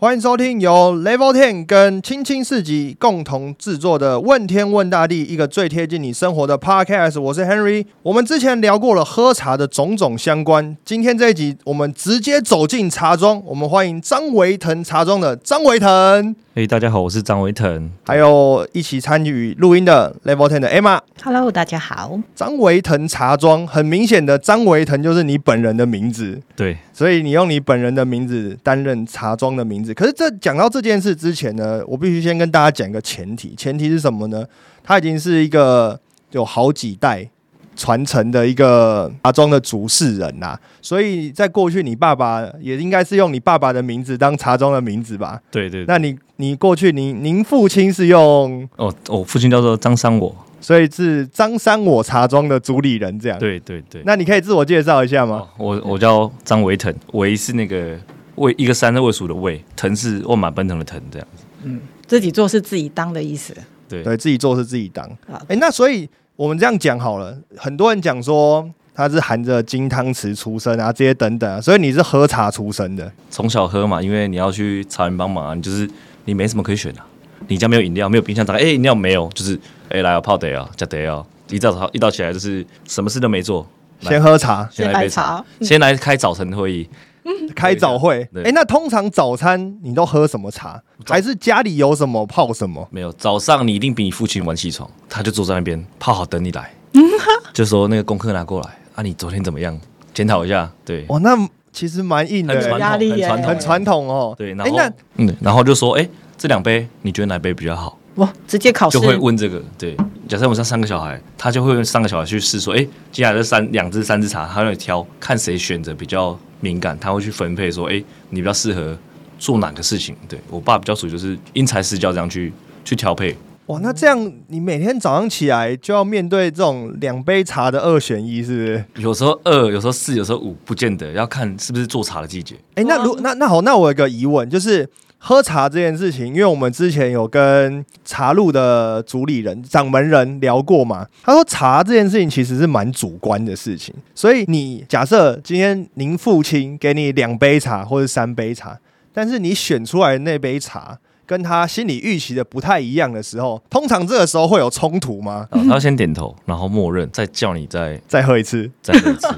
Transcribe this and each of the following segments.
欢迎收听由 Level Ten 跟青青四级共同制作的《问天问大地》，一个最贴近你生活的 Podcast。我是 Henry。我们之前聊过了喝茶的种种相关，今天这一集我们直接走进茶庄，我们欢迎张维腾茶庄的张维腾，嘿、大家好，我是张维腾。还有一起参与录音的 Level Ten 的 Emma。Hello，大家好。张维腾茶庄，很明显的，张维腾就是你本人的名字。对，所以你用你本人的名字担任茶庄的名字。可是这讲到这件事之前呢，我必须先跟大家讲一个前提，前提是什么呢？它已经是一个有好几代传承的一个茶庄的主事人啦、所以在过去，你爸爸也应该是用你爸爸的名字当茶庄的名字吧？对对对。那你你过去您您父亲是用，哦，我父亲叫做张三我。所以是张三我茶庄的主理人这样。，对对对。那你可以自我介绍一下吗？哦，我我叫张维腾，维是那个魏一个山的魏属的魏，腾是万马奔腾的腾，这样。自己做是自己当的意思对对自己做是自己当。啊哎、那所以我们这样讲好了，很多人讲说他是含着金汤匙出生啊，这些等等啊，所以你是喝茶出生的。从小喝嘛，因为你要去茶园帮忙啊，你就是你没什么可以选的、啊。你家没有饮料，没有冰箱打开，哎、饮料没有，就是哎、来啊泡得啊，加得啊。一早早一早起来就是什么事都没做，先喝茶，先来一杯茶，茶。先来开早晨会议。开早会。对哎、那通常早餐你都喝什么茶？还是家里有什么泡什么？没有，早上你一定比你父亲晚起床，他就坐在那边泡好等你来，就说那个功课拿过来啊，你昨天怎么样？检讨一下，对，哦，那其实蛮硬的、很传统，压力很传统，哦。对，然哎、后那嗯，然后就说，哎，这两杯你觉得哪杯比较好？哇，直接考试就会问这个，对。假设我们上三个小孩，他就会用三个小孩去试说，哎，接下来这三两只三只茶，他会挑看谁选择比较敏感，他会去分配说，哎，你比较适合做哪个事情？对我爸比较属于就是因材施教这样去去调配，哇，那这样你每天早上起来就要面对这种两杯茶的二选一，是不是？有时候二，有时候四，有时候五，不见得要看是不是做茶的季节。哎、那如那那好，那我有个疑问，就是喝茶这件事情，因为我们之前有跟茶路的主理人、掌门人聊过嘛，他说茶这件事情其实是蛮主观的事情，所以你假设今天您父亲给你两杯茶或者三杯茶，但是你选出来的那杯茶。跟他心里预期的不太一样的时候，通常这个时候会有冲突吗？然后他先点头，然后默认，再叫你再 再喝一次，再喝一次，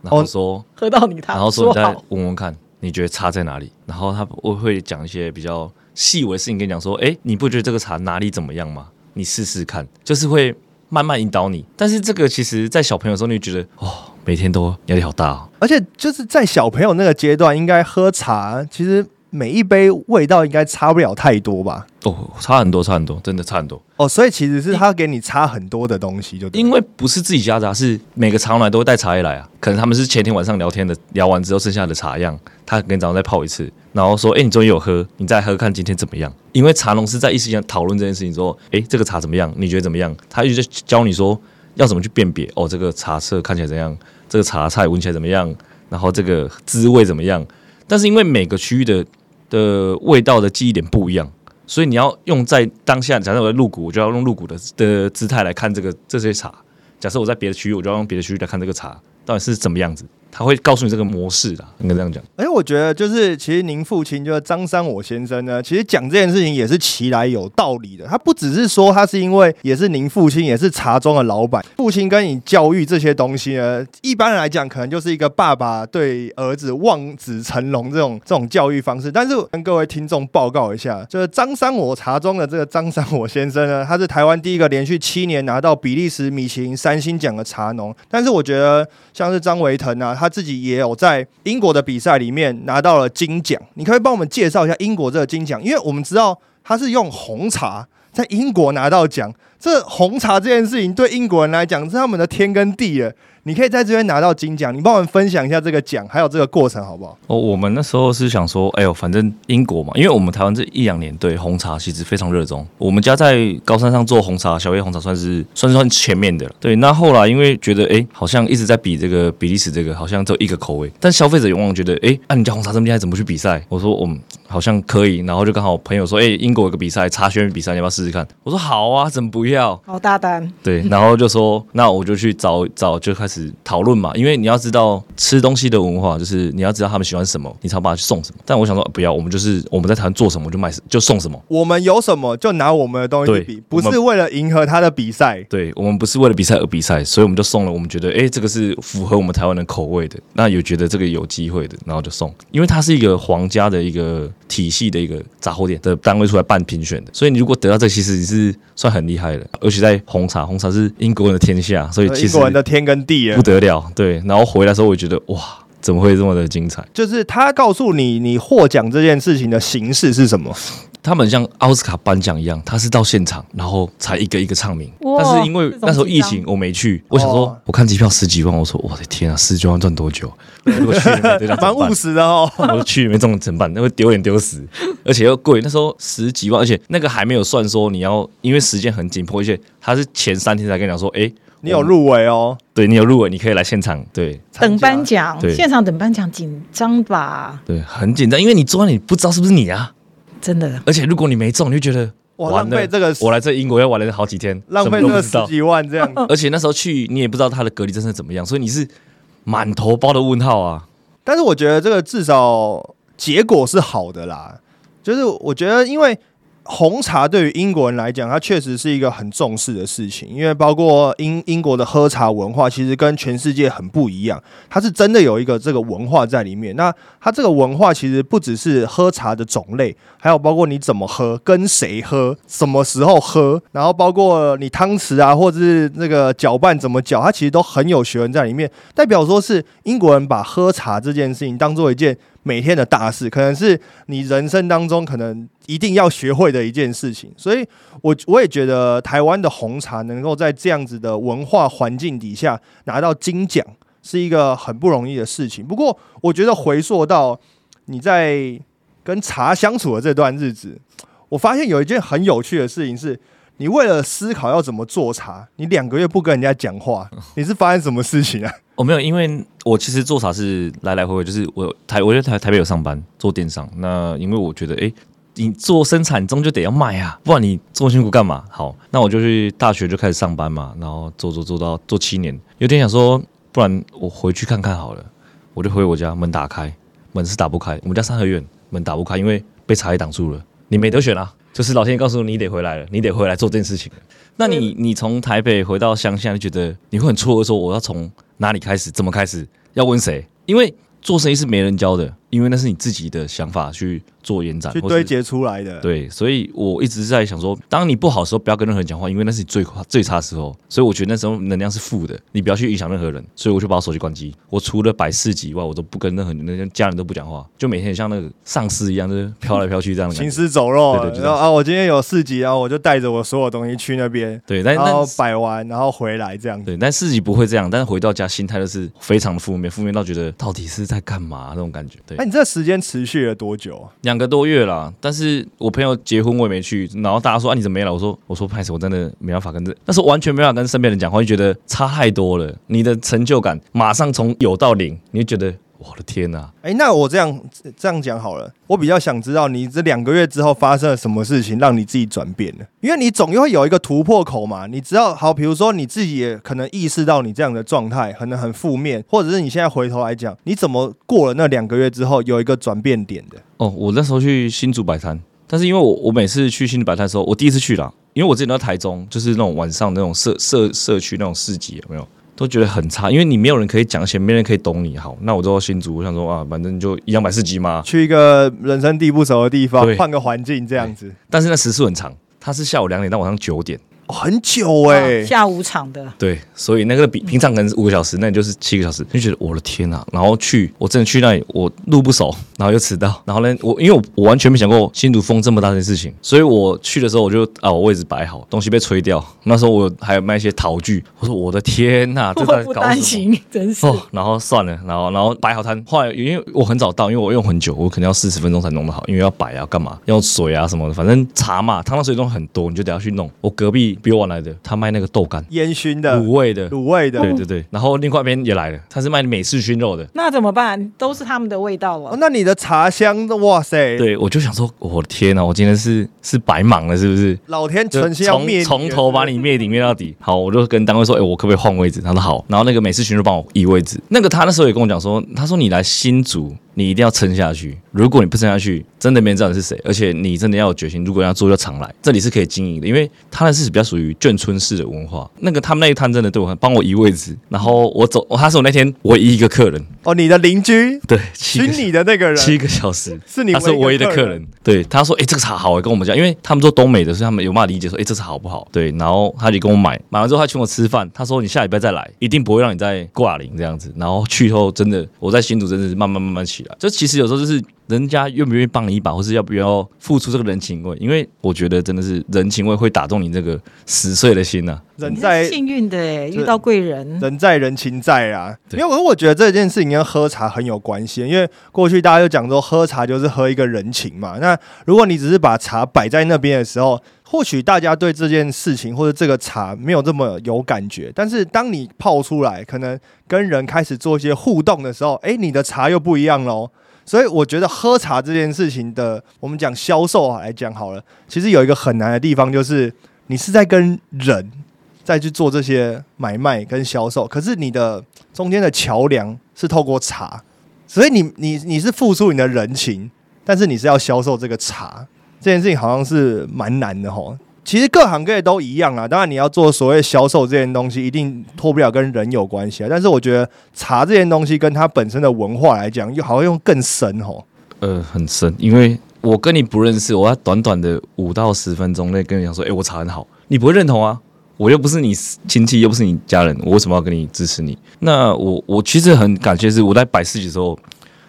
然后说，喝到你他然后说你再好，问问看，你觉得差在哪里？然后他我会讲一些比较细微的事情跟你讲说，哎，你不觉得这个茶哪里怎么样吗？你试试看，就是会慢慢引导你。但是这个其实，在小朋友的时候，你就觉得哦，每天都压力好大哦。而且就是在小朋友那个阶段，应该喝茶，其实每一杯味道应该差不了太多吧？哦，差很多，差很多，真的差很多。哦，所以其实是他给你差很多的东西，就因为不是自己家的、啊，是每个茶农来都会带茶叶来啊。可能他们是前天晚上聊天的，聊完之后剩下的茶样，他跟早上再泡一次，然后说：“哎、你终于有喝，你再喝看今天怎么样？”因为茶农是在一时间讨论这件事情，说：“哎、这个茶怎么样？你觉得怎么样？”他一直在教你说要怎么去辨别哦，这个茶色看起来怎样，这个茶菜闻起来怎么样，然后这个滋味怎么样。但是因为每个区域的的味道的记忆点不一样，所以你要用在当下。假设我在入股，我就要用入股的的姿态来看这个这些茶。假设我在别的区域，我就要用别的区域来看这个茶到底是怎么样子。他会告诉你这个模式啦，应该这样讲。哎我觉得，就是其实您父亲就是张三我先生呢，其实讲这件事情也是其来有道理的。他不只是说他是因为也是您父亲，也是茶庄的老板，父亲跟你教育这些东西呢，一般来讲可能就是一个爸爸对儿子望子成龙这种这种教育方式。但是跟各位听众报告一下，就是张三我茶庄的这个张三我先生呢，他是台湾第一个连续七年拿到比利时米其林三星奖的茶农。但是我觉得像是张维腾啊，他自己也有在英国的比赛里面拿到了金奖。你可以帮我们介绍一下英国这个金奖，因为我们知道他是用红茶在英国拿到奖，这红茶这件事情对英国人来讲是他们的天跟地了。你可以在这边拿到金奖，你帮我们分享一下这个奖，还有这个过程好不好？哦，我们那时候是想说，哎呦，反正英国嘛，因为我们台湾这一两年对红茶其实非常热衷。我们家在高山上做红茶，小叶红茶算是算是算前面的了。对，那后来因为觉得，哎，好像一直在比这个比利时这个，好像只有一个口味，但消费者往往觉得，哎，啊，你家红茶这么厉害，怎么去比赛？我说，我们好像可以，然后就刚好朋友说，哎，英国有个比赛，茶学院比赛，你要不要试试看？我说好啊，怎么不要？好大胆，对，然后就说，那我就去找找，就开始始讨论嘛，因为你要知道吃东西的文化，就是你要知道他们喜欢什么，你才把它去送什么。但我想说，不要，我们就是我们在台湾做什么就卖就送什么。我们有什么就拿我们的东西去对比，不是为了迎合他的比赛。对我们不是为了比赛而比赛，所以我们就送了。我们觉得，哎，这个是符合我们台湾人口味的，那有觉得这个有机会的，然后就送。因为它是一个皇家的一个体系的一个杂货店的单位出来办评选的，所以你如果得到这，其实你是算很厉害的。而且在红茶，红茶是英国人的天下，所以其实英国人的天跟地啊不，得了。对，然后回来的时候，我觉得哇，怎么会这么的精彩？就是他告诉你你获奖这件事情的形式是什么。他们像奥斯卡颁奖一样，他是到现场，然后才一个一个唱名。但是因为那时候疫情，我没去。我想说哦，我看机票十几万，我说我的天啊，十几万赚多久？如果去了没得奖怎蛮么办务实的哦。我说去没中怎么办？那会丢脸丢死，而且又贵。那时候十几万，而且那个还没有算说你要，因为时间很紧迫，而且他是前三天才跟你讲说，哎、你有入围哦，对你有入围，你可以来现场。对等颁奖，对现场等颁奖紧张吧？对，很紧张，因为你坐在你不知道是不是你啊。真的，而且如果你没中，你就觉得哇，完了浪费这个，我来这英国要玩了好几天，浪费。这个十几万这样。而且那时候去，你也不知道他的隔离政策怎么样，所以你是满头包的问号啊。但是我觉得这个至少结果是好的啦。就是我觉得，因为红茶对于英国人来讲，它确实是一个很重视的事情，因为包括英英国的喝茶文化，其实跟全世界很不一样，它是真的有一个这个文化在里面。那它这个文化其实不只是喝茶的种类，还有包括你怎么喝、跟谁喝、什么时候喝，然后包括你汤匙啊，或者是那个搅拌怎么搅，它其实都很有学问在里面。代表说是英国人把喝茶这件事情当做一件每天的大事，可能是你人生当中可能一定要学会的一件事情。所以我我也觉得台湾的红茶能够在这样子的文化环境底下拿到金奖，是一个很不容易的事情。不过我觉得回溯到你在跟茶相处的这段日子，我发现有一件很有趣的事情是。你为了思考要怎么做茶，你两个月不跟人家讲话，你是发生什么事情啊？我、没有，因为我其实做茶是来来回回，就是我台我在台台北有上班做电商，那因为我觉得，哎、你做生产终究得要卖啊，不然你这么辛苦干嘛？好，那我就去大学就开始上班嘛，然后做做做到做七年，有点想说，不然我回去看看好了，我就回我家，门打开，门是打不开，我们家三合院门打不开，因为被茶叶挡住了，你没得选啊，就是老天爷告诉你，你得回来了，你得回来做这件事情了。那你你从台北回到乡下，你觉得你会很错愕，说我要从哪里开始，怎么开始，要问谁？因为做生意是没人教的，因为那是你自己的想法去做延展，去堆叠出来的。对，所以我一直在想说，当你不好的时候，不要跟任何人讲话，因为那是你最最差的时候。所以我觉得那时候能量是负的，你不要去影响任何人。所以我就把我手机关机。我除了摆四级以外，我都不跟任何人、那些家人都不讲话，就每天像那个丧尸一样，就是飘来飘去这样的。行尸走肉，对对就啊，我今天有四级，然后我就带着我所有东西去那边，对，但然后摆完，然后回来这样子。对，但四级不会这样，但是回到家心态就是非常的负面，负面到觉得到底是在干嘛那种感觉。对哎，，你这时间持续了多久啊？两个多月啦，但是我朋友结婚我也没去，然后大家说啊你怎么没来？我说我说拍死，我真的没办法跟这，那时候完全没办法跟身边人讲话，就觉得差太多了，你的成就感马上从有到零，你就觉得我的天呐、哎，那我这样这样讲好了，我比较想知道你这两个月之后发生了什么事情，让你自己转变了？因为你总会有一个突破口嘛。你知道好，比如说你自己也可能意识到你这样的状态可能很负面，或者是你现在回头来讲，你怎么过了那两个月之后有一个转变点的？哦，我那时候去新竹摆摊，但是因为我我每次去新竹摆摊的时候，我第一次去啦，因为我之前都在台中，就是那种晚上那种社社社区那种市集有没有？都觉得很差，因为你没有人可以讲，而且没人可以懂你。好，那我就到新竹，我想说啊，反正就一样摆市集嘛。去一个人生地不熟的地方，换个环境这样子，但是那时速很长，它是下午两点到晚上九点。哦很久哎、下午场的，对，所以那个比平常可能是五个小时，那你就是七个小时，就觉得我的天呐、然后去，我真的去那里，我路不熟，然后又迟到，然后呢，我因为我我完全没想过新竹风这么大的事情，所以我去的时候我就啊，我位置摆好，东西被吹掉，那时候我还有卖一些陶具，我说我的天呐、这在我不搞什么？担心，真是。哦，然后算了，然后然后摆好摊，后来因为我很早到，因为我用很久，我可能要四十分钟才弄得好，因为要摆啊，干嘛，要水啊什么的，反正茶嘛，汤汤水中很多，你就得要去弄。我隔壁比我晚来的，他卖那个豆干，烟熏的、卤味的，卤味的。对对对，然后另外一边也来了，他是卖美式熏肉的，那怎么办？都是他们的味道了。哦，那你的的茶香，哇塞，，对，我就想说，我的天呐，我今天是是白忙了，是不是？老天就存心要灭从从头把你灭顶灭到底。好，我就跟单位说，哎、我可不可以换位置？他说好。然后那个美式群就帮我移位置。那个他那时候也跟我讲说，他说你来新竹，你一定要撑下去。如果你不撑下去，真的没人知道你是谁，而且你真的要有决心。如果要做，就常来，这里是可以经营的，因为他那是比较属于眷村式的文化。那个他们那一摊真的对我很帮我移位置，然后我走，他是我那天唯一一个客人，哦，你的邻居对，七个娶你的那个人七个小时。是你他是唯一的客客人，对他说：“哎、这个茶好、欸，跟我们讲，因为他们做东美的，所以他们有办法理解说，哎、这茶好不好？对，然后他就跟我买，买完之后他请我吃饭，他说你下礼拜再来，一定不会让你再挂零这样子。然后去后真的，我在新竹真的是慢慢慢慢起来。就其实有时候就是人家愿不愿意帮你一把，或是要不要付出这个人情味，因为我觉得真的是人情味会打动你这个十岁的心呐、人在幸运的哎，遇到贵人。人在人情在啊。因对为我我觉得这件事情跟喝茶很有关系，因为过去大家就讲说喝茶就是喝一个人情嘛。那如果你只是把茶摆在那边的时候，或许大家对这件事情或者这个茶没有这么有感觉，但是当你泡出来，可能跟人开始做一些互动的时候，诶，你的茶又不一样喽。所以我觉得喝茶这件事情的，我们讲销售来讲好了，其实有一个很难的地方，就是你是在跟人再去做这些买卖跟销售，可是你的中间的桥梁是透过茶，所以你你你是付出你的人情，但是你是要销售这个茶，这件事情好像是蛮难的吼。其实各行各业都一样啊，当然你要做所谓销售这件东西，一定脱不了跟人有关系啊。但是我觉得茶这件东西跟它本身的文化来讲，又好像用更深吼。呃，很深，因为我跟你不认识，我要短短的五到十分钟内跟你讲说，哎、我茶很好，你不会认同啊？我又不是你亲戚，又不是你家人，我为什么要跟你支持你？那我我其实很感谢，是我在摆市集的时候，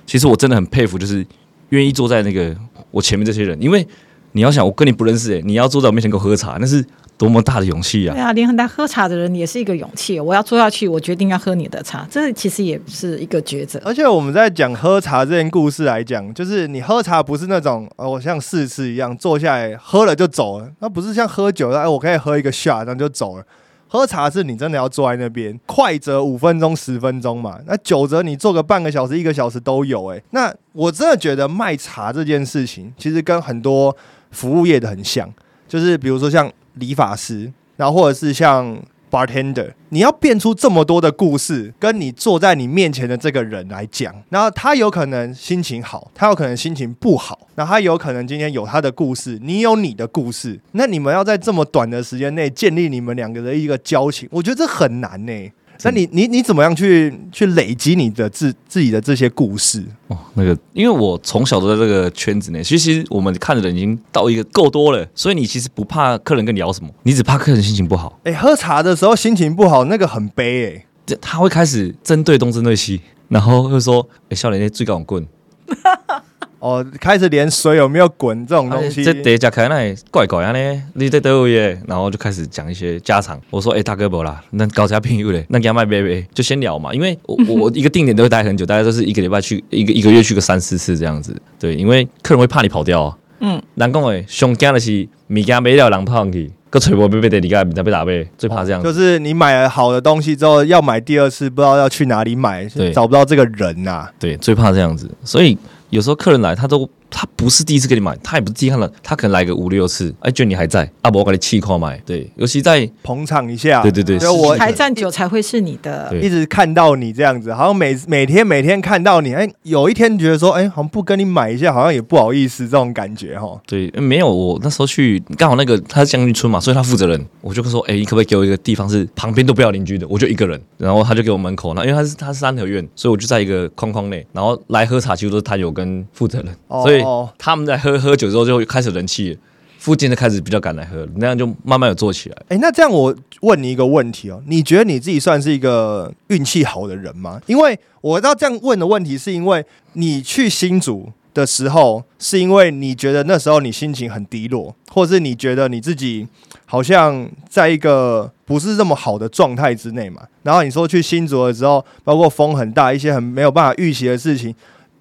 其实我真的很佩服，就是愿意坐在那个我前面这些人，因为你要想，我跟你不认识、欸，你要坐在我面前给我喝茶，那是多么大的勇气啊对！啊，连来喝茶的人也是一个勇气。我要坐下去，我决定要喝你的茶，这其实也是一个抉择。而且我们在讲喝茶这件故事来讲，就是你喝茶不是那种呃，我像试吃一样坐下来喝了就走了，那不是像喝酒，哎，我可以喝一个 shot 然后就走了。喝茶是你真的要坐在那边，快则五分钟、十分钟嘛，那久则你坐个半个小时、一个小时都有、哎，那我真的觉得卖茶这件事情，其实跟很多服务业的很像，就是比如说像理发师，然后或者是像 bartender，你要变出这么多的故事，跟你坐在你面前的这个人来讲，然后他有可能心情好，他有可能心情不好，那他有可能今天有他的故事，你有你的故事，那你们要在这么短的时间内建立你们两个的一个交情，我觉得这很难呢、那你你你怎么样去去累积你的自自己的这些故事？哦，那个，因为我从小都在这个圈子内，其实我们看的人已经到一个够多了，所以你其实不怕客人跟你聊什么，你只怕客人心情不好。哎、喝茶的时候心情不好，那个很悲哎、这他会开始针对东针对西，然后会说：“哎、笑脸那最高棍，哦，开始连水有没有滚这种东西，这得加开那怪怪啊呢，你在德位耶？”然后就开始讲一些家常。我说：“哎、大哥不啦，那搞家朋友嘞，那给他卖杯杯，就先聊嘛。因为我我我一个定点都会待很久，大概都是一个礼拜去一个一个月去个三四次这样子。对，因为客人会怕你跑掉啊。嗯，人讲诶，上惊的是物件买了人跑上去，个吹波被被地里个面被打背，最怕这样子。就是你买了好的东西之后，要买第二次，不知道要去哪里买，对找不到这个人呐、对，最怕这样子。所以有时候客人来，他都他不是第一次给你买，他也不是第一次看了，他可能来个五六次，哎，觉得你还在，啊，我给你气块买。对，尤其在捧场一下。对对对就我还站久才会是你的。对一直看到你这样子，好像每每天每天看到你，哎，有一天觉得说，哎，好像不跟你买一下，好像也不好意思，这种感觉哈。对，没有我那时候去刚好那个他是将军村嘛，所以他负责人，我就说，哎、你可不可以给我一个地方是旁边都不要邻居的，我就一个人，然后他就给我门口，那因为他是他是三合院，所以我就在一个框框内，然后来喝茶几乎都是他有跟负责人，哦所以他们在喝喝酒之后就开始人气，附近的开始比较敢来喝，那样就慢慢有做起来。哎，那这样我问你一个问题哦，你觉得你自己算是一个运气好的人吗？因为我要这样问的问题，是因为你去新竹的时候，是因为你觉得那时候你心情很低落，或是你觉得你自己好像在一个不是这么好的状态之内嘛？然后你说去新竹的时候，包括风很大，一些很没有办法预期的事情，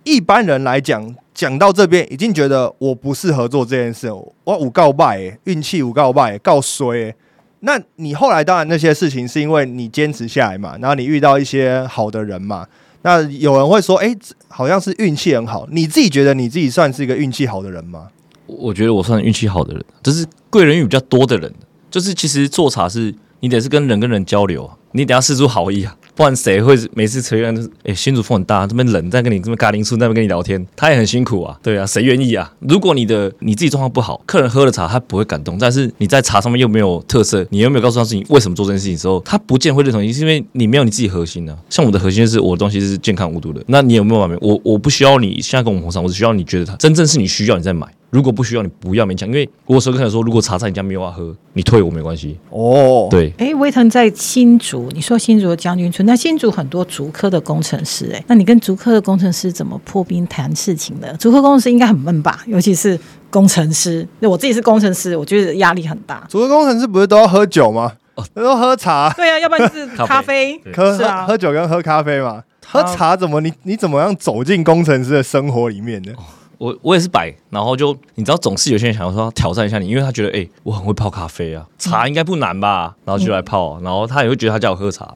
一般人来讲，讲到这边已经觉得我不适合做这件事，我五告败、运气五告败、告衰、那你后来当然那些事情是因为你坚持下来嘛，然后你遇到一些好的人嘛。那有人会说，哎、好像是运气很好。你自己觉得你自己算是一个运气好的人吗？我觉得我算运气好的人，就是贵人运比较多的人。就是其实做茶是你得是跟人跟人交流，你得要施出好意啊，不然谁会每次成员就是哎新主风很大，这边冷在跟你这边咖喱树那边跟你聊天，他也很辛苦啊，对啊，谁愿意啊？如果你的你自己状况不好，客人喝了茶他不会感动，但是你在茶上面又没有特色，你又没有告诉他是你为什么做这件事情的时候，他不见会认同你，是因为你没有你自己核心呢、像我的核心就是我的东西是健康无毒的，那你有没有买？我我不需要你现在跟我们红上，我只需要你觉得它真正是你需要你再买。如果不需要，你不要勉强，因为我有时候跟他说，如果茶在你家没有要喝，你退我没关系。哦，，对，哎，威腾在新竹，你说新竹的将军村，那新竹很多竹科的工程师，哎，那你跟竹科的工程师怎么破冰谈事情的？竹科工程师应该很闷吧？尤其是工程师，那我自己是工程师，我觉得压力很大。竹科工程师不是都要喝酒吗？都喝茶，对啊，要不然就是咖啡喝是啊喝酒跟喝咖啡嘛。喝茶怎么你你怎么样走进工程师的生活里面呢？我我也是摆，然后就你知道，总是有些人想要说挑战一下你，因为他觉得哎、我很会泡咖啡啊，茶应该不难吧，然后就来泡，然后他也会觉得他叫我喝茶，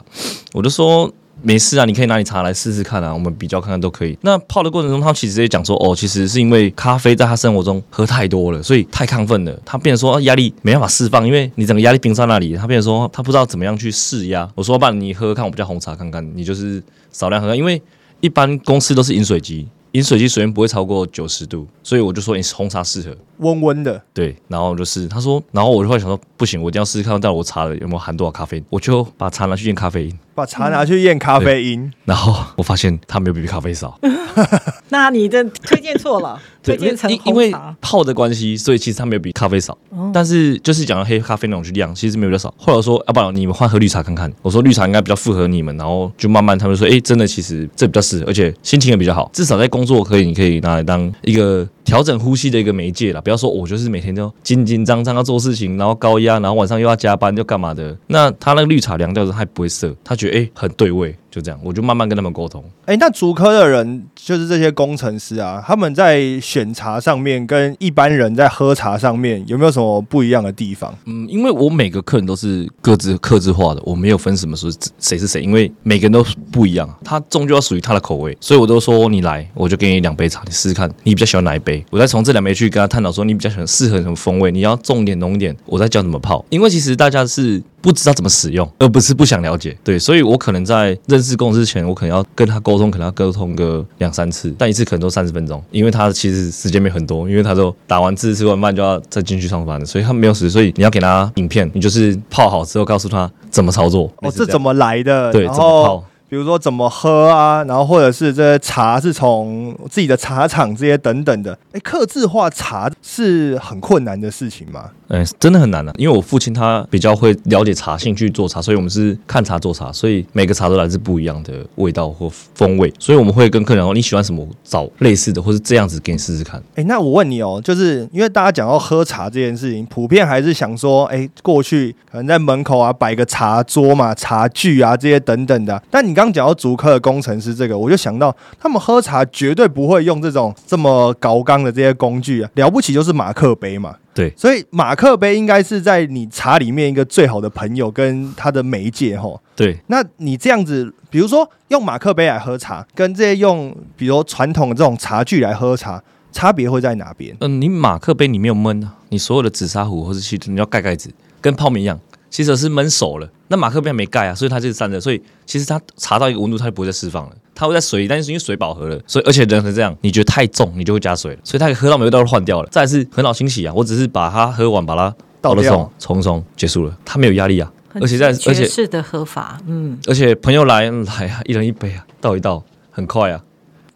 我就说。没事啊，你可以拿你茶来试试看啊，我们比较看看都可以。那泡的过程中，他其实也讲说，哦，其实是因为咖啡在他生活中喝太多了，所以太亢奋了，他变成说压力没办法释放，因为你整个压力冰在那里，他变成说他不知道怎么样去释压。我说，不然你喝喝看我们家红茶看看，你就是少量喝，因为一般公司都是饮水机，饮水机水温不会超过九十度，所以我就说你红茶适合。温温的，对，然后就是他说，然后我就会想说，不行，我一定要试试看，到我茶了有没有含多少咖啡因，我就把茶拿去验咖啡因，把茶拿去验咖啡因。然后我发现它没有比咖啡少，那你的推荐错了，推对，因为因因为。泡的关系，所以其实它没有比咖啡少，哦但是就是讲到黑咖啡那种去量，其实没有比较少。后来说，要、不然你们换喝绿茶看看，我说绿茶应该比较符合你们，然后就慢慢他们说，哎，真的其实这比较适合，而且心情也比较好，至少在工作可以，你可以拿来当一个调整呼吸的一个媒介啦。不要说我就是每天都紧紧张张要做事情，然后高压，然后晚上又要加班，又干嘛的。那他那个绿茶凉掉之后，他也不会涩，他觉得哎很对味，就这样，我就慢慢跟他们沟通。哎、那主科的人就是这些工程师啊，他们在选茶上面跟一般人在喝茶上面有没有什么不一样的地方？嗯，因为我每个客人都是各自克制化的，我没有分什么说谁是谁，因为每个人都不一样，他终究要属于他的口味，所以我都说你来，我就给你两杯茶，你试试看，你比较喜欢哪一杯，我再从这两杯去跟他探讨说你比较喜欢适合什么风味，你要重一点浓一点，我再教怎么泡，因为其实大家是不知道怎么使用，而不是不想了解，对，所以我可能在认识公司之前，我可能要跟他沟通，可能要沟通个两三次，但一次可能都三十分钟，因为他其实时间没很多，因为他都打完字吃完饭就要再进去上班了，所以他没有时，所以你要给他影片，你就是泡好之后告诉他怎么操作，哦，这怎么么来的？对怎么泡？比如说怎么喝啊，然后或者是这些茶是从自己的茶厂这些等等的。哎，克制化茶是很困难的事情吗？哎、真的很难的、因为我父亲他比较会了解茶性去做茶，所以我们是看茶做茶，所以每个茶都来自不一样的味道或风味，所以我们会跟客人说你喜欢什么，找类似的或是这样子给你试试看。哎，那我问你哦，就是因为大家讲到喝茶这件事情，普遍还是想说，哎，过去可能在门口啊摆个茶桌嘛、茶具啊这些等等的。但你刚刚讲到竹科的工程师这个，我就想到他们喝茶绝对不会用这种这么高刚的这些工具啊，了不起就是马克杯嘛。对所以马克杯应该是在你茶里面一个最好的朋友跟他的媒介哈。对，那你这样子，比如说用马克杯来喝茶，跟这些用比如传统的这种茶具来喝茶，差别会在哪边？嗯、你马克杯你没有闷啊，你所有的紫砂壶或是气你要盖盖子，跟泡面一样，其实是闷熟了。那马克杯还没盖啊，所以它就是散热，所以其实它茶到一个温度，它就不会再释放了，它会在水里，但是因为水饱和了，所以而且人是这样，你觉得太重，你就会加水了，所以它喝到没味道都换掉了。再来是很好清洗啊，我只是把它喝完，把它倒了冲冲冲，结束了，它没有压力啊，而且在而且是的喝法，嗯，而且朋友来嗯来啊，一人一杯啊，倒一倒，很快啊，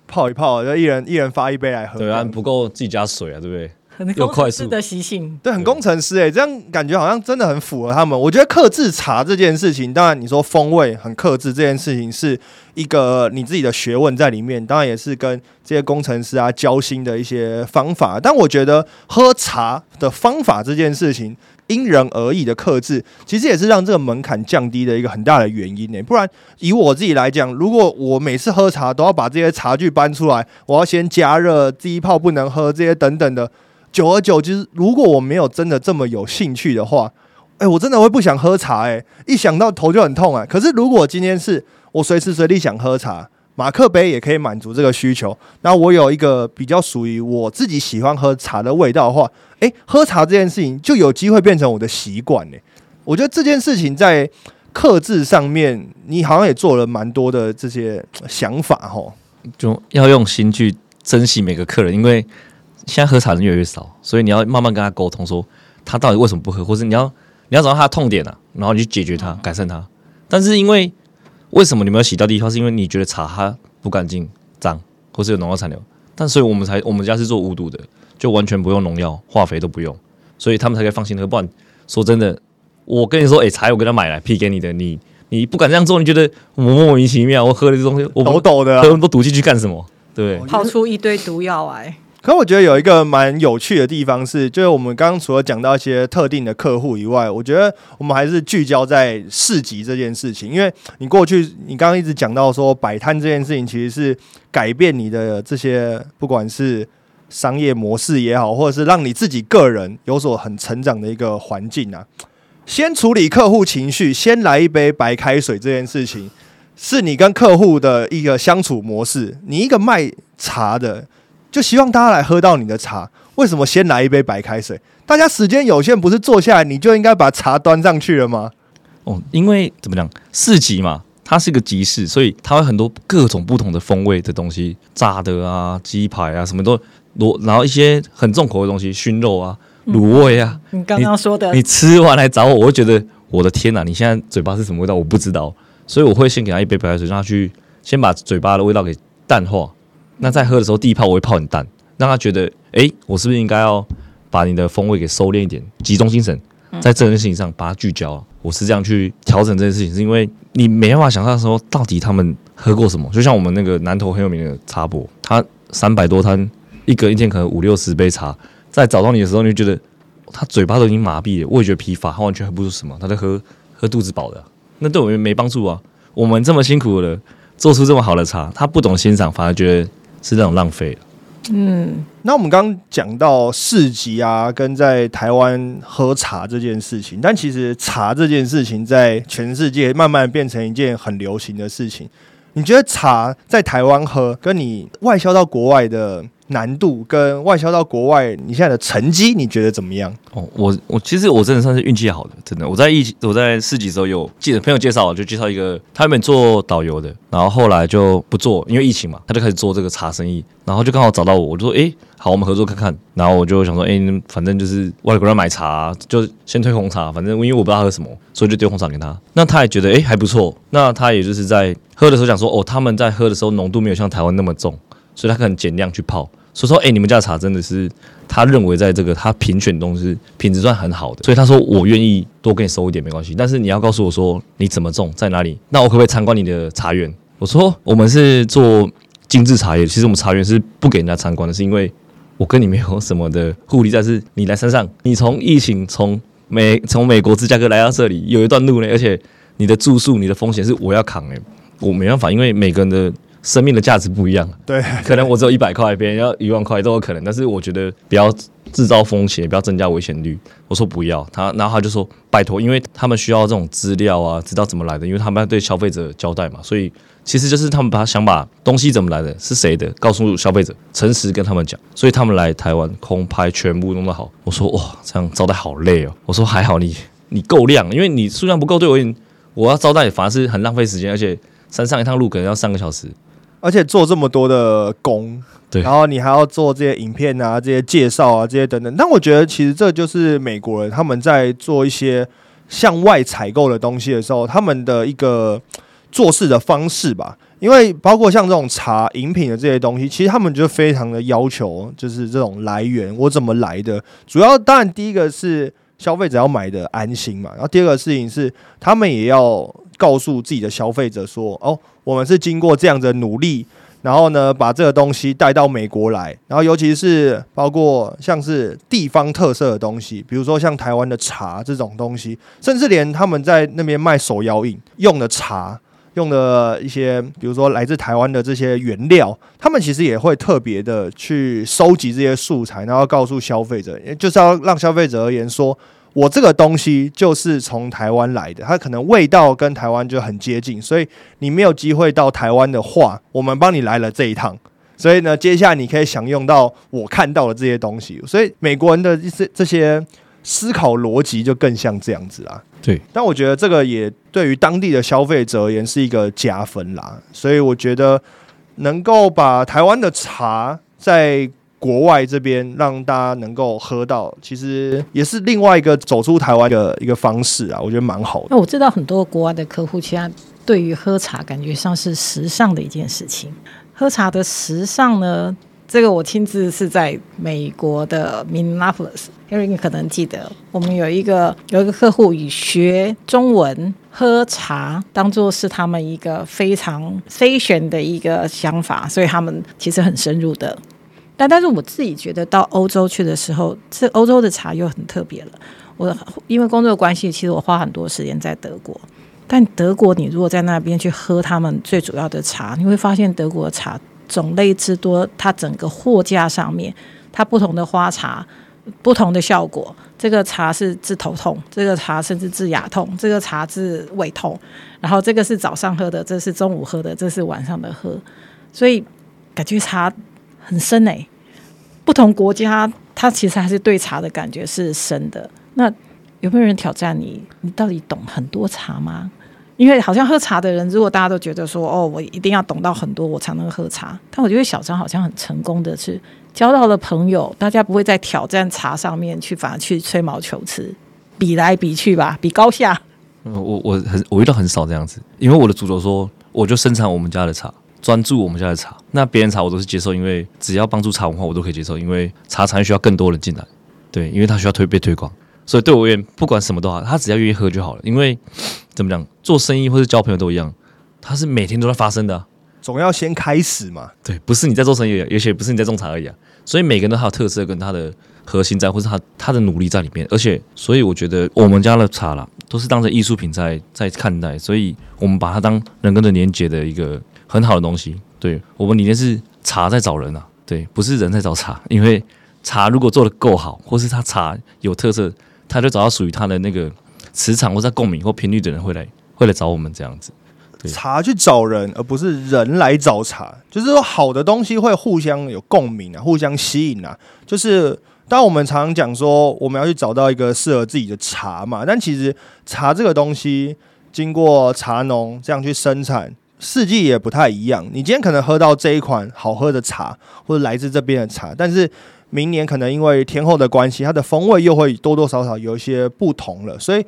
泡一泡，就一人一人发一杯来喝。对啊，不够自己加水啊，对不对？很又快速工程的习性。对，很工程师哎、这样感觉好像真的很符合他们。我觉得克制茶这件事情，当然你说风味很克制这件事情是一个你自己的学问在里面，当然也是跟这些工程师啊交心的一些方法。但我觉得喝茶的方法这件事情。因人而异的克制，其实也是让这个门槛降低的一个很大的原因呢。不然，以我自己来讲，如果我每次喝茶都要把这些茶具搬出来，我要先加热，第一泡不能喝，这些等等的，久而久之，如果我没有真的这么有兴趣的话，哎、我真的会不想喝茶、哎，一想到头就很痛啊。可是如果今天是我随时随地想喝茶，马克杯也可以满足这个需求。那我有一个比较属于我自己喜欢喝茶的味道的话，诶，喝茶这件事情就有机会变成我的习惯呢。我觉得这件事情在克制上面，你好像也做了蛮多的这些想法哈。就要用心去珍惜每个客人，因为现在喝茶人越来越少，所以你要慢慢跟他沟通，说他到底为什么不喝，或者你要你要找到他的痛点啊，然后你去解决他，改善他。但是因为为什么你没有洗掉地方，是因为你觉得茶它不干净、脏，或是有农药残留。但所以我们才我们家是做无毒的，就完全不用农药、化肥都不用，所以他们才可以放心喝。不然说真的，我跟你说，哎，茶我给他买来批给你的，你你不敢这样做，你觉得我莫名其妙，我喝了这东西，我抖抖的啊喝那么多毒气去干什么？对？跑出一堆毒药来。可我觉得有一个蛮有趣的地方是，就是我们刚刚除了讲到一些特定的客户以外，我觉得我们还是聚焦在市集这件事情。因为你过去你刚刚一直讲到说摆摊这件事情，其实是改变你的这些不管是商业模式也好，或者是让你自己个人有所很成长的一个环境啊。先处理客户情绪，先来一杯白开水这件事情，是你跟客户的一个相处模式。你一个卖茶的。就希望大家来喝到你的茶，为什么先来一杯白开水？大家时间有限，不是坐下来你就应该把茶端上去了吗？哦，因为怎么讲，市集嘛，它是个集市，所以它有很多各种不同的风味的东西，炸的啊、鸡排啊，什么都罗，然后一些很重口的东西，熏肉啊、卤味啊。你刚刚说的你吃完来找我，我会觉得我的天哪，你现在嘴巴是什么味道？我不知道，所以我会先给他一杯白开水，让他去先把嘴巴的味道给淡化。那在喝的时候，第一泡我会泡很淡，让他觉得，哎，我是不是应该要把你的风味给收敛一点，集中精神在这件事情上，把它聚焦。我是这样去调整这件事情，是因为你没办法想象说到底他们喝过什么。就像我们那个南投很有名的茶博，他三百多摊，一个一天可能五六十杯茶，在找到你的时候，你就觉得他嘴巴都已经麻痹了，味觉疲乏，他完全喝不出什么，他在喝喝肚子饱的，那对我们没帮助啊。我们这么辛苦的，做出这么好的茶，他不懂欣赏，反而觉得。是这种浪费嗯，那我们刚刚讲到市集啊，跟在台湾喝茶这件事情，但其实茶这件事情在全世界慢慢变成一件很流行的事情。你觉得茶在台湾喝，跟你外销到国外的？难度跟外销到国外，你现在的成绩你觉得怎么样？哦，我我其实我真的算是运气好的，真的。我在疫我在市集时候有记得朋友介绍，就介绍一个他原本做导游的，然后后来就不做，因为疫情嘛，他就开始做这个茶生意，然后就刚好找到我，我就说，哎，好，我们合作看看。然后我就想说，哎，反正就是外国人买茶，就先推红茶，反正因为我不知道喝什么，所以就丢红茶给他。那他也觉得，哎，还不错。那他也就是在喝的时候讲说，哦，他们在喝的时候浓度没有像台湾那么重，所以他可能减量去泡。所以说，哎，你们家的茶真的是他认为在这个他评选东西品质算很好的，所以他说我愿意多给你收一点没关系，但是你要告诉我说你怎么种在哪里，那我可不可以参观你的茶园？我说我们是做精致茶叶，其实我们茶园是不给人家参观的，是因为我跟你没有什么的互利，但是你来山上，你从疫情从美从美国芝加哥来到这里有一段路呢，而且你的住宿你的风险是我要扛诶，我没办法，因为每个人的。生命的价值不一样，对，可能我只有一百块，别人要一万块都有可能。但是我觉得不要制造风险，不要增加危险率。我说不要，他然后他就说拜托，因为他们需要这种资料啊，知道怎么来的，因为他们要对消费者交代嘛。所以其实就是他们把想把东西怎么来的，是谁的，告诉消费者，诚实跟他们讲。所以他们来台湾空拍全部弄得好。我说哇，这样招待好累哦。我说还好你你够量，因为你数量不够，对我我要招待反而是很浪费时间，而且山上一趟路可能要三个小时。而且做这么多的工，对，然后你还要做这些影片啊、这些介绍啊、这些等等。但我觉得其实这就是美国人他们在做一些向外采购的东西的时候，他们的一个做事的方式吧。因为包括像这种茶饮品的这些东西，其实他们就非常的要求，就是这种来源我怎么来的。主要当然第一个是消费者要买的安心嘛，然后第二个事情是他们也要。告诉自己的消费者说：“哦，我们是经过这样的努力，然后呢，把这个东西带到美国来。然后，尤其是包括像是地方特色的东西，比如说像台湾的茶这种东西，甚至连他们在那边卖手摇饮用的茶，用的一些，比如说来自台湾的这些原料，他们其实也会特别的去收集这些素材，然后告诉消费者，就是要让消费者而言说。”我这个东西就是从台湾来的，它可能味道跟台湾就很接近，所以你没有机会到台湾的话，我们帮你来了这一趟。所以呢，接下来你可以享用到我看到的这些东西。所以美国人的这些这些思考逻辑就更像这样子啊。对，但我觉得这个也对于当地的消费者而言是一个加分啦。所以我觉得能够把台湾的茶在国外这边让大家能够喝到，其实也是另外一个走出台湾的一个方式啊。我觉得蛮好的。那我知道很多国外的客户，其实对于喝茶感觉上是时尚的一件事情。喝茶的时尚呢？这个我亲自是在美国的 Minneapolis，因为你可能记得，我们有一个有一个客户以学中文喝茶当做是他们一个非常 fashion 的一个想法，所以他们其实很深入的。但但是我自己觉得到欧洲去的时候，这欧洲的茶又很特别了。我因为工作关系，其实我花很多时间在德国。但德国，你如果在那边去喝他们最主要的茶，你会发现德国的茶种类之多，它整个货架上面，它不同的花茶，不同的效果。这个茶是治头痛，这个茶甚至治牙痛，这个茶治胃痛，然后这个是早上喝的，这是中午喝的，这是晚上的喝，所以感觉茶很深诶。不同国家，它其实还是对茶的感觉是深的。那有没有人挑战你？你到底懂很多茶吗？因为好像喝茶的人，如果大家都觉得说，哦，我一定要懂到很多，我才能喝茶。但我觉得小张好像很成功的是交到了朋友，大家不会在挑战茶上面去，反而去吹毛求疵，比来比去吧，比高下。我我很我遇到很少这样子，因为我的主轴说，我就生产我们家的茶，专注我们家的茶。那别人茶我都是接受，因为只要帮助茶文化，我都可以接受。因为茶产业需要更多人进来，对，因为它需要推被推广。所以对我而言，不管什么都好，他只要愿意喝就好了。因为怎么讲，做生意或是交朋友都一样，他是每天都在发生的，总要先开始嘛。对，不是你在做生意，而且不是你在种茶而已啊。所以每个人都有特色跟他的核心在，或是他他的努力在里面。而且，所以我觉得我们家的茶啦，都是当成艺术品在在看待。所以我们把它当人跟人连接的一个很好的东西。对我们理念是茶在找人啊，对，不是人在找茶。因为茶如果做的够好，或是他茶有特色。他就找到属于他的那个磁场或者共鸣或频率的人会来会来找我们这样子，茶去找人，而不是人来找茶。就是说，好的东西会互相有共鸣啊，互相吸引啊。就是当我们常常讲说，我们要去找到一个适合自己的茶嘛。但其实茶这个东西，经过茶农这样去生产，四季也不太一样。你今天可能喝到这一款好喝的茶，或者来自这边的茶，但是。明年可能因为天后的关系，它的风味又会多多少少有一些不同了。所以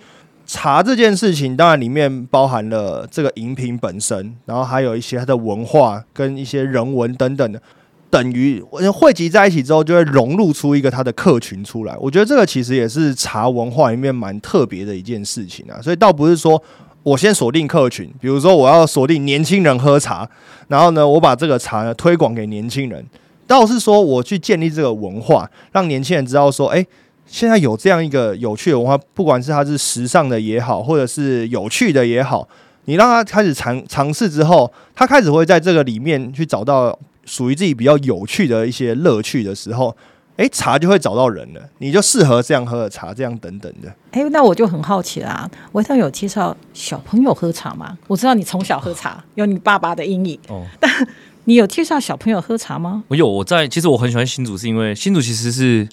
茶这件事情，当然里面包含了这个饮品本身，然后还有一些它的文化跟一些人文等等的，等于汇集在一起之后，就会融入出一个它的客群出来。我觉得这个其实也是茶文化里面蛮特别的一件事情啊。所以倒不是说我先锁定客群，比如说我要锁定年轻人喝茶，然后呢，我把这个茶呢推广给年轻人。倒是说，我去建立这个文化，让年轻人知道说，哎，现在有这样一个有趣的文化，不管是它是时尚的也好，或者是有趣的也好，你让他开始尝尝试之后，他开始会在这个里面去找到属于自己比较有趣的一些乐趣的时候，哎，茶就会找到人了，你就适合这样喝的茶，这样等等的。哎，那我就很好奇啦，我上有介绍小朋友喝茶吗？我知道你从小喝茶，有你爸爸的阴影，哦，但。你有介绍小朋友喝茶吗？我有，我在其实我很喜欢新竹，是因为新竹其实是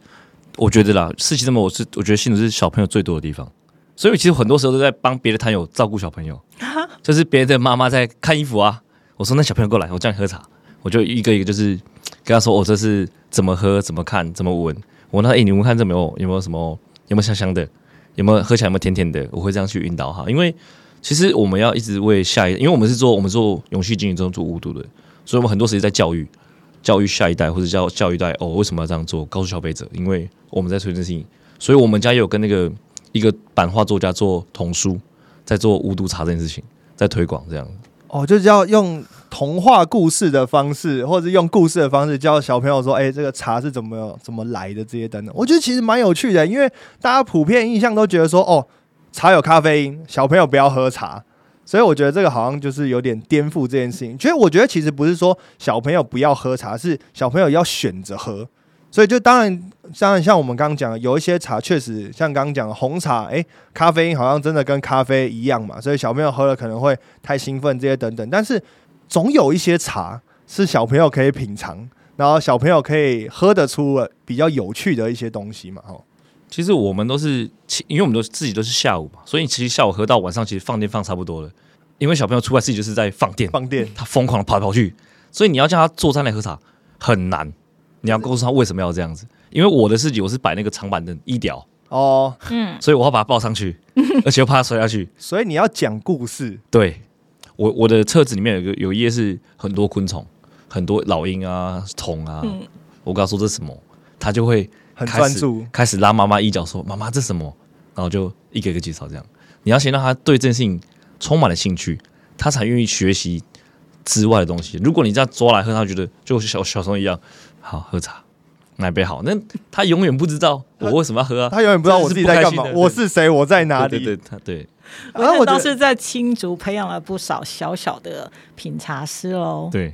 我觉得啦，事情这么我是我觉得新竹是小朋友最多的地方，所以其实很多时候都在帮别的摊友照顾小朋友，就是别的妈妈在看衣服啊，我说那小朋友过来，我叫你喝茶，我就一个一个就是跟他说，我这是怎么喝，怎么看，怎么闻，我那哎你们看这没有有没有什么有没有香香的，有没有喝起来有没有甜甜的，我会这样去引导哈，因为其实我们要一直为下一，因为我们是做我们做永续经营中做无毒的。所以我们很多时间在教育，教育下一代或者教教育代哦，为什么要这样做？告诉消费者，因为我们在推这事情，所以我们家也有跟那个一个版画作家做童书，在做无毒茶这件事情，在推广这样。哦，就是要用童话故事的方式，或者用故事的方式教小朋友说，哎，这个茶是怎么怎么来的这些等等。我觉得其实蛮有趣的，因为大家普遍印象都觉得说，哦，茶有咖啡因，小朋友不要喝茶。所以我觉得这个好像就是有点颠覆这件事情。其实我觉得其实不是说小朋友不要喝茶，是小朋友要选择喝。所以就当然，当然像我们刚刚讲的，有一些茶确实像刚刚讲的红茶，诶，咖啡因好像真的跟咖啡一样嘛，所以小朋友喝了可能会太兴奋这些等等。但是总有一些茶是小朋友可以品尝，然后小朋友可以喝得出比较有趣的一些东西嘛，哦。其实我们都是，因为我们都自己都是下午嘛，所以其实下午喝到晚上，其实放电放差不多了。因为小朋友出来自己就是在放电，放电，他疯狂的跑来跑去，所以你要叫他坐餐来喝茶很难。你要告诉他为什么要这样子？因为我的事情我是摆那个长板凳一屌哦，嗯，所以我要把他抱上去，而且又怕他摔下去。所以你要讲故事。对，我我的册子里面有个有一页是很多昆虫，很多老鹰啊、虫啊。我跟他说这是什么，他就会。很专注，开始拉妈妈衣角，说：“妈妈，这什么？”然后就一个一个介绍。这样，你要先让他对这件事情充满了兴趣，他才愿意学习之外的东西。如果你这样抓来喝，他觉得就小小时候一样，好喝茶，哪杯好？那他永远不知道我为什么要喝啊！他永远不知道我自己在干嘛，我是谁，我在哪里？对，他对。然后我倒是在青竹培养了不少小小的品茶师喽。对。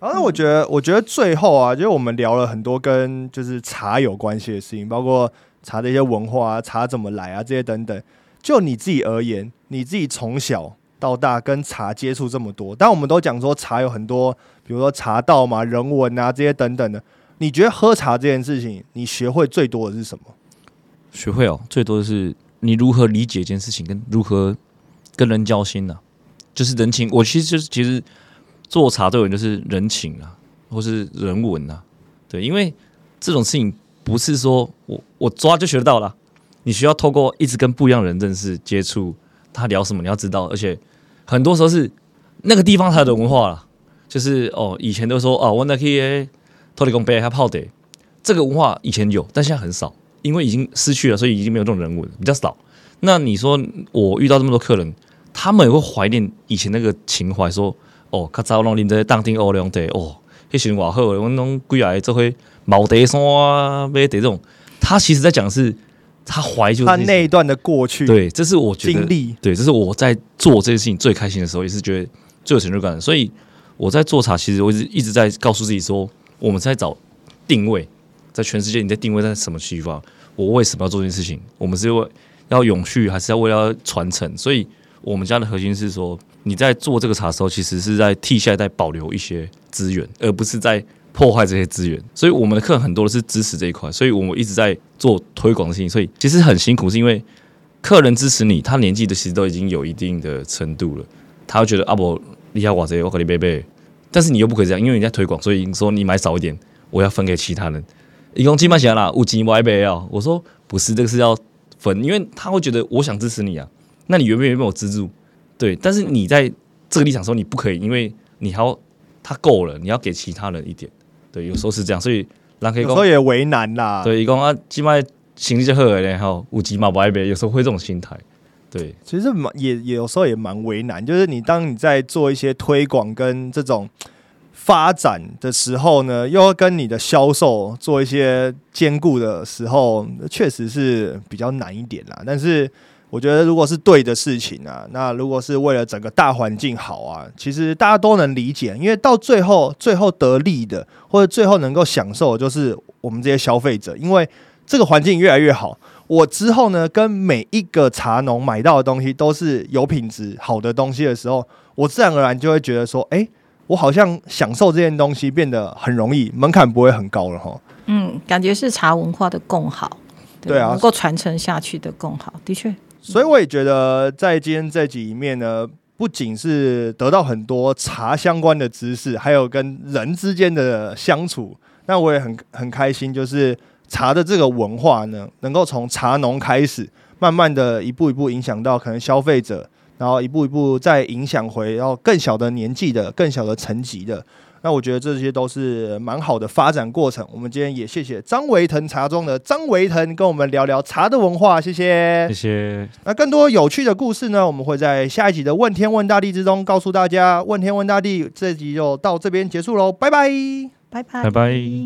然后我觉得，我觉得最后啊，就是我们聊了很多跟就是茶有关系的事情，包括茶的一些文化啊，茶怎么来啊，这些等等。就你自己而言，你自己从小到大跟茶接触这么多，但我们都讲说茶有很多，比如说茶道嘛、人文啊这些等等的。你觉得喝茶这件事情，你学会最多的是什么？学会哦，最多的是你如何理解一件事情，跟如何跟人交心呢？就是人情。我其实就是其实。做茶对我就是人情啊，或是人文啊，对，因为这种事情不是说我我抓就学得到了，你需要透过一直跟不一样的人认识、接触，他聊什么你要知道，而且很多时候是那个地方才的文化了，就是哦，以前都说哦，我那可以托里公杯还泡的，这个文化以前有，但现在很少，因为已经失去了，所以已经没有这种人文比较少。那你说我遇到这么多客人，他们也会怀念以前那个情怀，说。哦，卡早拢啉这当天乌龙茶哦，迄时偌好，我拢归来做伙毛茶山啊，买茶这种。他其实在讲是，他怀旧他那一段的过去。对，这是我觉得经历。对，这是我在做这件事情最开心的时候，也是觉得最有成就感。所以我在做茶，其实我一直一直在告诉自己说，我们在找定位，在全世界你在定位在什么地方？我为什么要做这件事情？我们是为要永续，还是要为了传承？所以我们家的核心是说。你在做这个茶的时候，其实是在替下一代保留一些资源，而不是在破坏这些资源。所以我们的客人很多的是支持这一块，所以我们一直在做推广的事情。所以其实很辛苦，是因为客人支持你，他年纪的其实都已经有一定的程度了，他会觉得啊不，你要我这我给你背背，但是你又不可以这样，因为你在推广，所以你说你买少一点，我要分给其他人。一共几万钱啦，五斤我一杯啊。我说不是，这个是要分，因为他会觉得我想支持你啊，那你愿不愿意被我资助？对，但是你在这个立场说你不可以，因为你还要他够了，你要给其他人一点。对，有时候是这样，所以有时候也为难啦。对，一共啊，起码行李就好了，然后五级嘛不爱杯，有时候会这种心态。对，其实蛮也也有时候也蛮为难，就是你当你在做一些推广跟这种发展的时候呢，又要跟你的销售做一些兼顾的时候，确实是比较难一点啦。但是。我觉得如果是对的事情啊，那如果是为了整个大环境好啊，其实大家都能理解，因为到最后最后得利的或者最后能够享受的，就是我们这些消费者，因为这个环境越来越好，我之后呢跟每一个茶农买到的东西都是有品质好的东西的时候，我自然而然就会觉得说，哎，我好像享受这件东西变得很容易，门槛不会很高了哈。嗯，感觉是茶文化的共好，对啊，能够传承下去的共好，的确。所以我也觉得，在今天这集里面呢，不仅是得到很多茶相关的知识，还有跟人之间的相处。那我也很很开心，就是茶的这个文化呢，能够从茶农开始，慢慢的一步一步影响到可能消费者，然后一步一步再影响回，然后更小的年纪的、更小的层级的。那我觉得这些都是蛮好的发展过程。我们今天也谢谢张维腾茶庄的张维腾跟我们聊聊茶的文化，谢谢，谢谢。那更多有趣的故事呢，我们会在下一集的《问天问大地》之中告诉大家。问天问大地这集就到这边结束喽，拜拜，拜拜，拜拜。